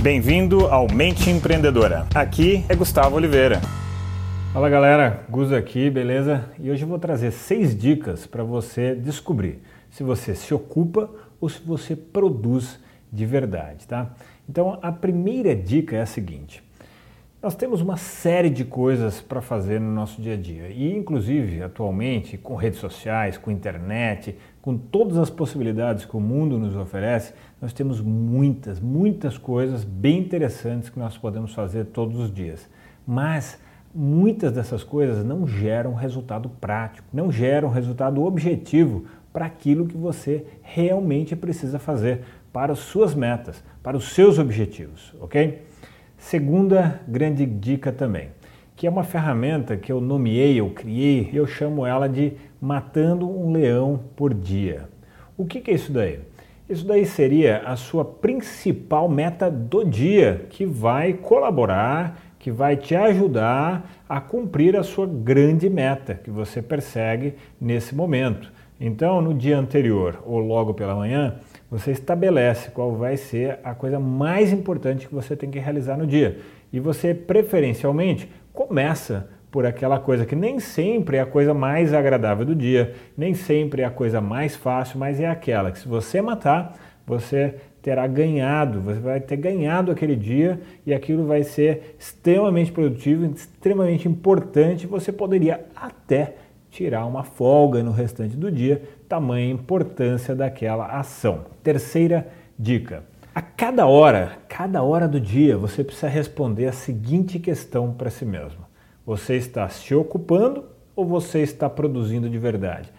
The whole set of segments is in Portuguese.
Bem-vindo ao Mente Empreendedora. Aqui é Gustavo Oliveira. Fala galera, Gus aqui, beleza? E hoje eu vou trazer seis dicas para você descobrir se você se ocupa ou se você produz de verdade, tá? Então a primeira dica é a seguinte: nós temos uma série de coisas para fazer no nosso dia a dia e, inclusive, atualmente, com redes sociais, com internet, com todas as possibilidades que o mundo nos oferece, nós temos muitas, muitas coisas bem interessantes que nós podemos fazer todos os dias. Mas muitas dessas coisas não geram resultado prático, não geram resultado objetivo para aquilo que você realmente precisa fazer para as suas metas, para os seus objetivos, ok? Segunda grande dica também, que é uma ferramenta que eu nomeei, eu criei, eu chamo ela de Matando um Leão por Dia. O que, que é isso daí? Isso daí seria a sua principal meta do dia, que vai colaborar, que vai te ajudar a cumprir a sua grande meta que você persegue nesse momento. Então, no dia anterior ou logo pela manhã, você estabelece qual vai ser a coisa mais importante que você tem que realizar no dia. E você, preferencialmente, começa por aquela coisa que nem sempre é a coisa mais agradável do dia, nem sempre é a coisa mais fácil, mas é aquela que se você matar, você terá ganhado, você vai ter ganhado aquele dia e aquilo vai ser extremamente produtivo, extremamente importante, você poderia até tirar uma folga no restante do dia, tamanha importância daquela ação. Terceira dica. A cada hora, cada hora do dia, você precisa responder a seguinte questão para si mesmo: Você está se ocupando ou você está produzindo de verdade?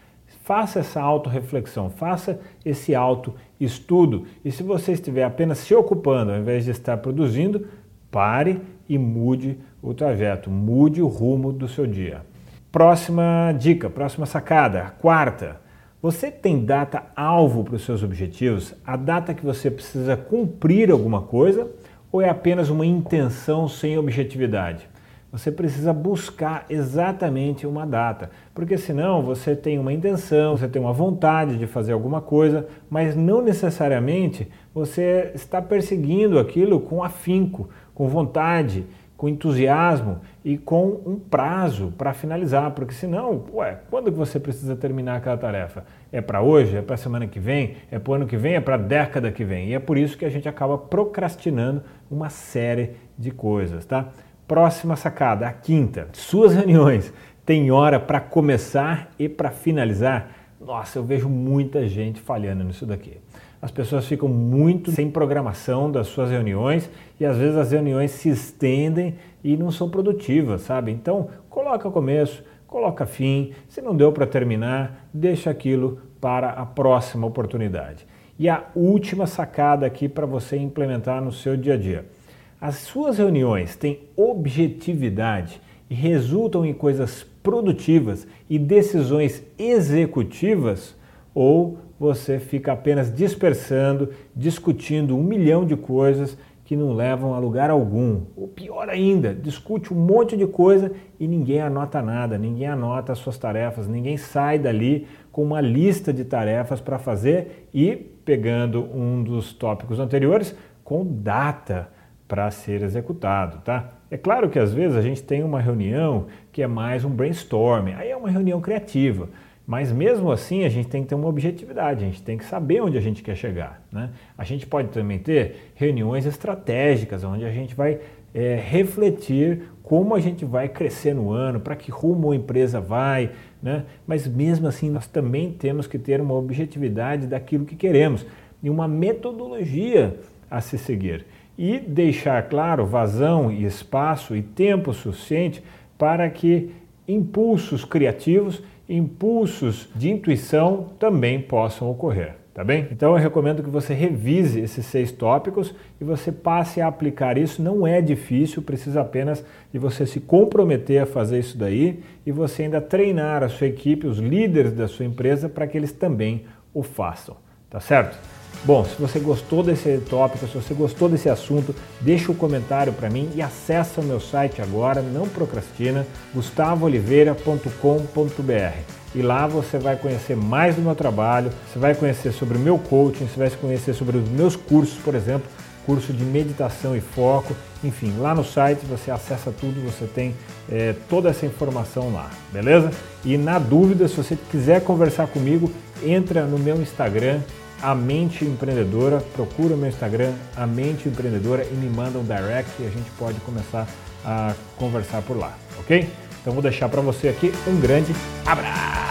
Faça essa autorreflexão, faça esse autoestudo. E se você estiver apenas se ocupando ao invés de estar produzindo, pare e mude o trajeto, mude o rumo do seu dia. Próxima dica, próxima sacada, quarta. Você tem data alvo para os seus objetivos? A data que você precisa cumprir alguma coisa ou é apenas uma intenção sem objetividade? Você precisa buscar exatamente uma data, porque senão você tem uma intenção, você tem uma vontade de fazer alguma coisa, mas não necessariamente você está perseguindo aquilo com afinco, com vontade, com entusiasmo e com um prazo para finalizar, porque senão, ué, quando você precisa terminar aquela tarefa? É para hoje? É para semana que vem? É para o ano que vem? É para a década que vem? E é por isso que a gente acaba procrastinando uma série de coisas, tá? Próxima sacada, a quinta. Suas reuniões têm hora para começar e para finalizar? Nossa, eu vejo muita gente falhando nisso daqui as pessoas ficam muito sem programação das suas reuniões e às vezes as reuniões se estendem e não são produtivas, sabe? Então, coloca começo, coloca fim, se não deu para terminar, deixa aquilo para a próxima oportunidade. E a última sacada aqui para você implementar no seu dia a dia. As suas reuniões têm objetividade e resultam em coisas produtivas e decisões executivas ou você fica apenas dispersando, discutindo um milhão de coisas que não levam a lugar algum. Ou pior ainda, discute um monte de coisa e ninguém anota nada, ninguém anota as suas tarefas, ninguém sai dali com uma lista de tarefas para fazer e, pegando um dos tópicos anteriores, com data para ser executado, tá? É claro que às vezes a gente tem uma reunião que é mais um brainstorming, aí é uma reunião criativa. Mas mesmo assim a gente tem que ter uma objetividade, a gente tem que saber onde a gente quer chegar. Né? A gente pode também ter reuniões estratégicas, onde a gente vai é, refletir como a gente vai crescer no ano, para que rumo a empresa vai, né? mas mesmo assim nós também temos que ter uma objetividade daquilo que queremos e uma metodologia a se seguir. E deixar claro vazão e espaço e tempo suficiente para que impulsos criativos impulsos de intuição também possam ocorrer. Tá bem? Então eu recomendo que você revise esses seis tópicos e você passe a aplicar isso. Não é difícil, precisa apenas de você se comprometer a fazer isso daí e você ainda treinar a sua equipe, os líderes da sua empresa, para que eles também o façam. Tá certo? Bom, se você gostou desse tópico, se você gostou desse assunto, deixa o um comentário para mim e acessa o meu site agora, não procrastina, gustavooliveira.com.br. E lá você vai conhecer mais do meu trabalho, você vai conhecer sobre o meu coaching, você vai conhecer sobre os meus cursos, por exemplo, curso de meditação e foco, enfim, lá no site você acessa tudo, você tem é, toda essa informação lá, beleza? E na dúvida, se você quiser conversar comigo, entra no meu Instagram, a Mente Empreendedora, procura o meu Instagram, a Mente Empreendedora e me manda um direct e a gente pode começar a conversar por lá, ok? Então vou deixar para você aqui um grande abraço.